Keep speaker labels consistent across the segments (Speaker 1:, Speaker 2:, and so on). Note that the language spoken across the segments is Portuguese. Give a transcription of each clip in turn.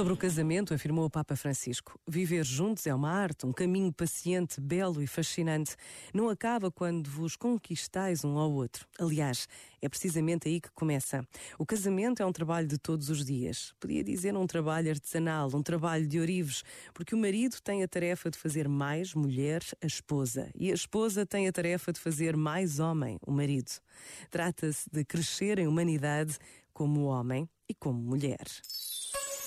Speaker 1: Sobre o casamento, afirmou o Papa Francisco: Viver juntos é uma arte, um caminho paciente, belo e fascinante. Não acaba quando vos conquistais um ao outro. Aliás, é precisamente aí que começa. O casamento é um trabalho de todos os dias. Podia dizer um trabalho artesanal, um trabalho de orives, porque o marido tem a tarefa de fazer mais mulher, a esposa, e a esposa tem a tarefa de fazer mais homem, o marido. Trata-se de crescer em humanidade como homem e como mulher.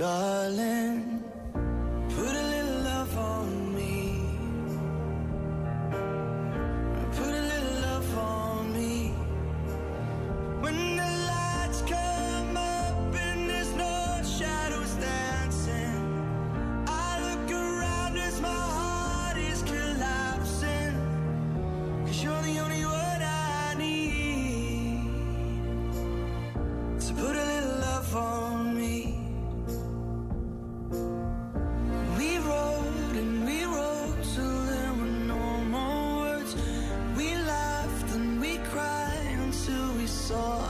Speaker 2: darling, saw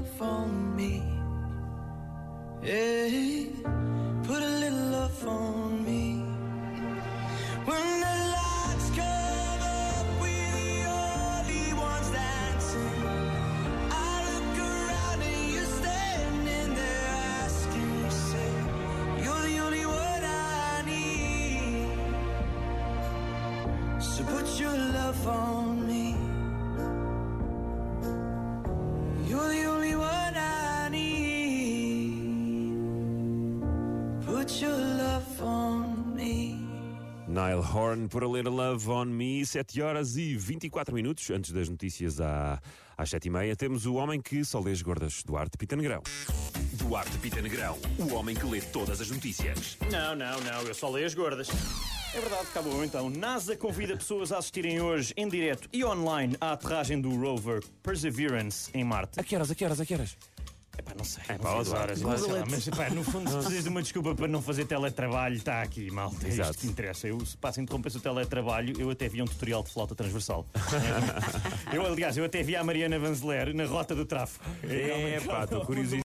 Speaker 2: Love on me. Yeah, put a little love on me. When the lights come up, we're the only ones dancing. I look around and you're standing there asking yourself, You're the only one I need. So put your love on me.
Speaker 3: Nile Horn, por a Little Love on Me, 7 horas e 24 minutos, antes das notícias à, às 7 e meia, temos o homem que só lê as gordas, Duarte Pita Negrão.
Speaker 4: Duarte Pita Negrão, o homem que lê todas as notícias.
Speaker 5: Não, não, não, eu só leio as gordas. É verdade, acabou então. NASA convida pessoas a assistirem hoje em direto e online à aterragem do rover Perseverance em Marte.
Speaker 3: A que horas, a que horas, a que horas?
Speaker 5: Epá, não sei.
Speaker 3: É pá, Duarte,
Speaker 5: horas, sei lá, mas epá, no fundo, se precisas de uma desculpa para não fazer teletrabalho, está aqui, malta. É
Speaker 3: Exato.
Speaker 5: isto que interessa. Eu, se passa a interromper o teletrabalho, eu até vi um tutorial de flauta transversal. eu, aliás, eu até vi a Mariana Vanzeler na rota do tráfego.
Speaker 3: É pá, estou curiosíssimo.